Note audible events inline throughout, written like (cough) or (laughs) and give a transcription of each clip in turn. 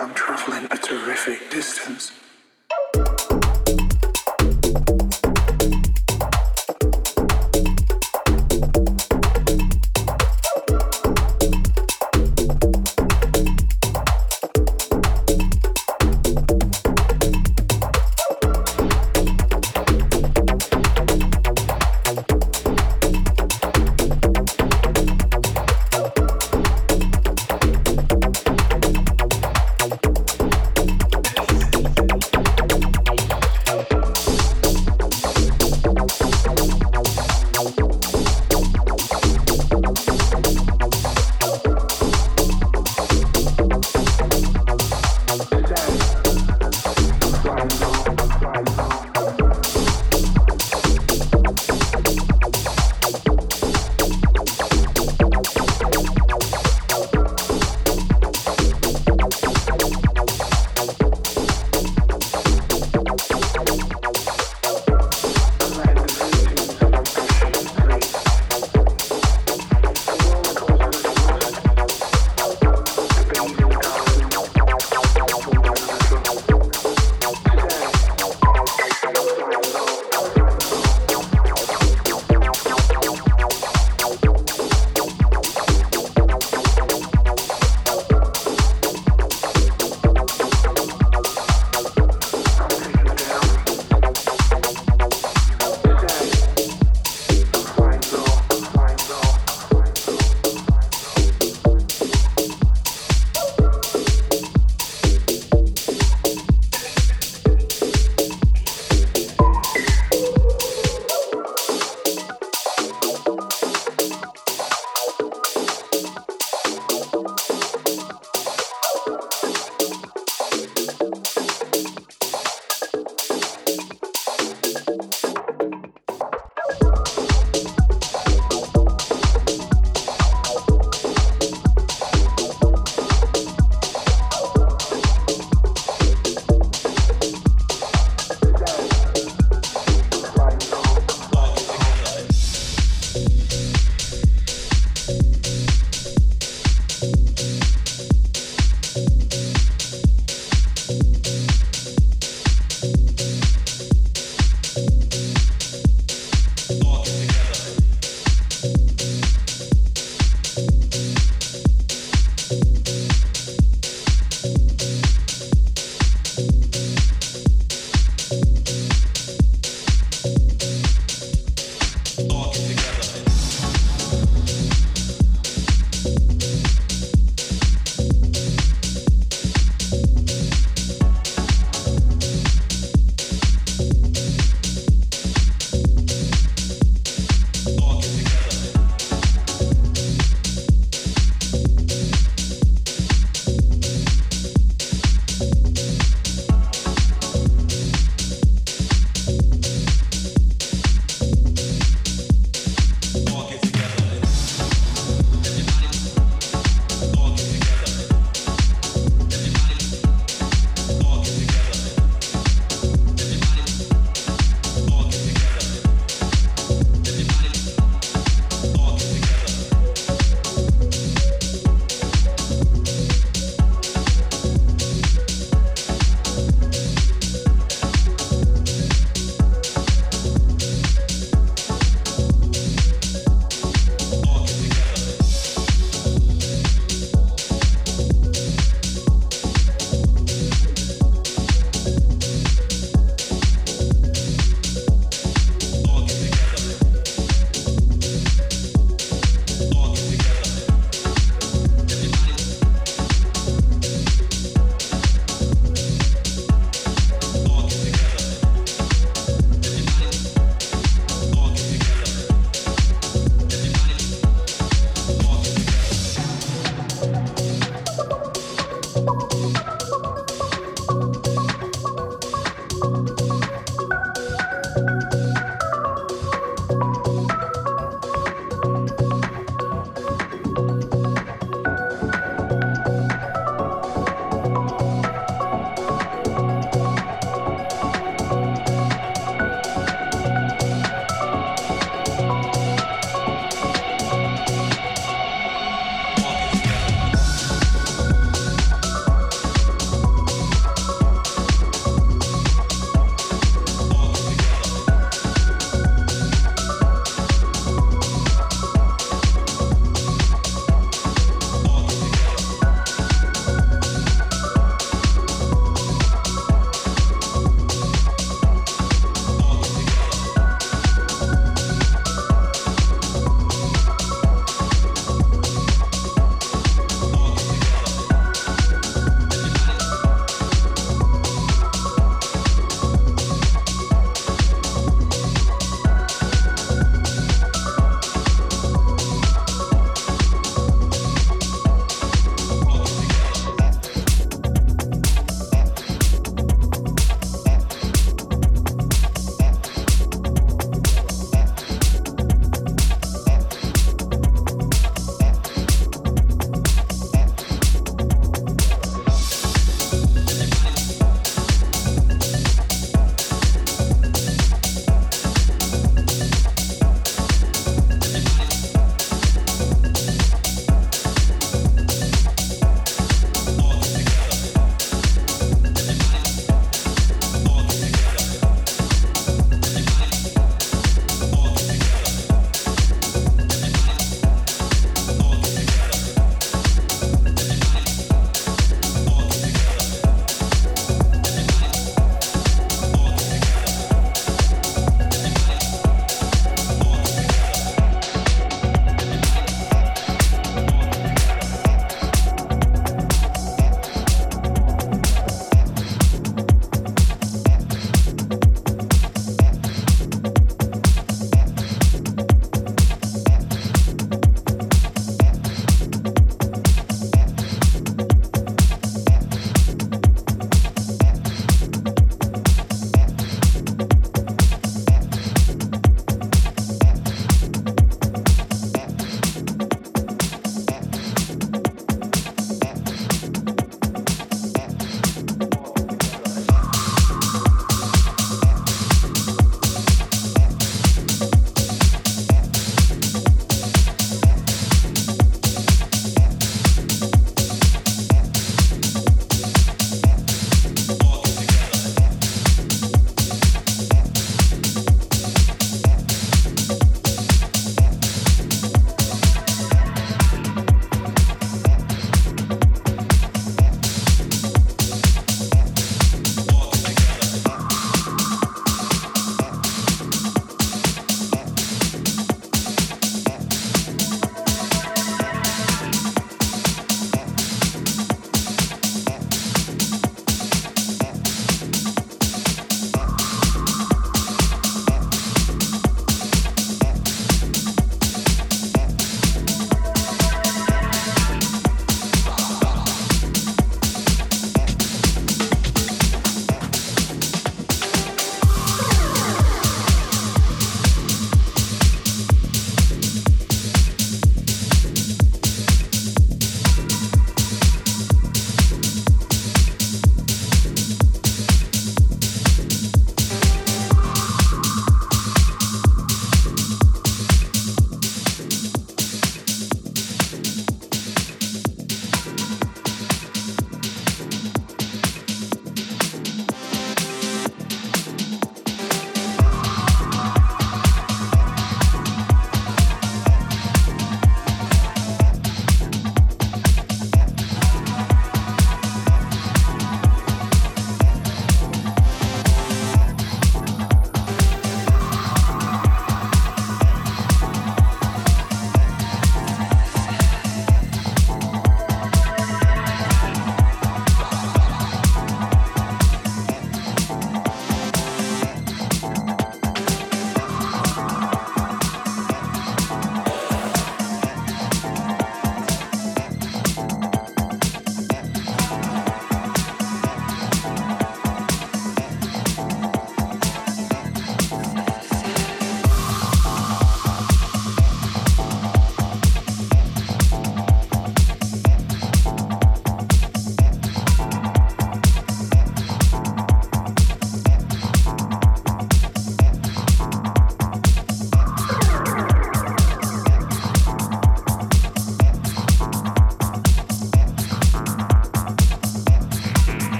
I'm traveling a terrific distance.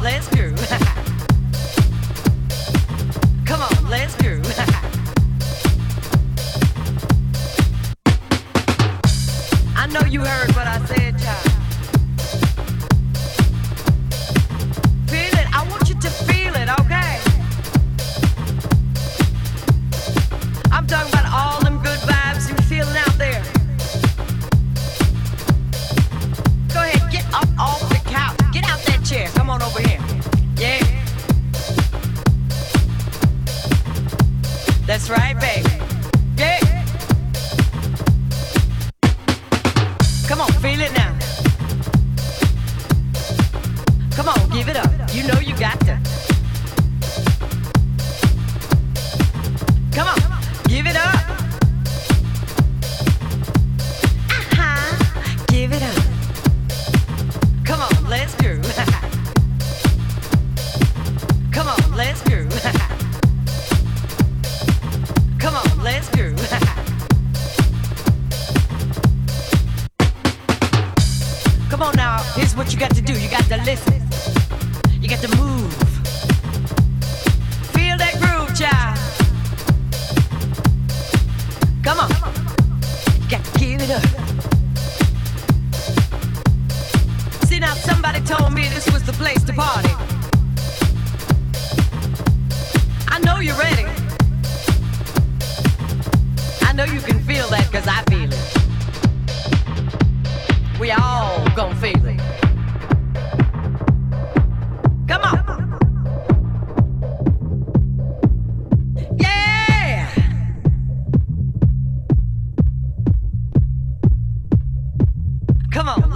Let's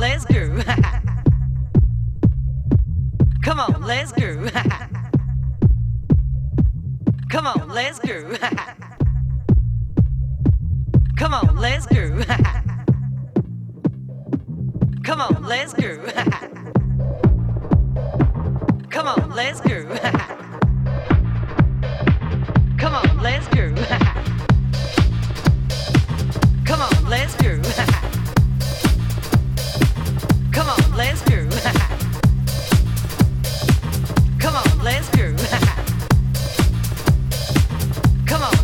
let's groove. (laughs) Come on, let's groove. (laughs) Come on, let's groove. (laughs) Come on, let's groove. Come on, let's groove. Come on, let's groove. Come on, let's groove. Come on, let's groove.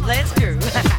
Let's go. (laughs)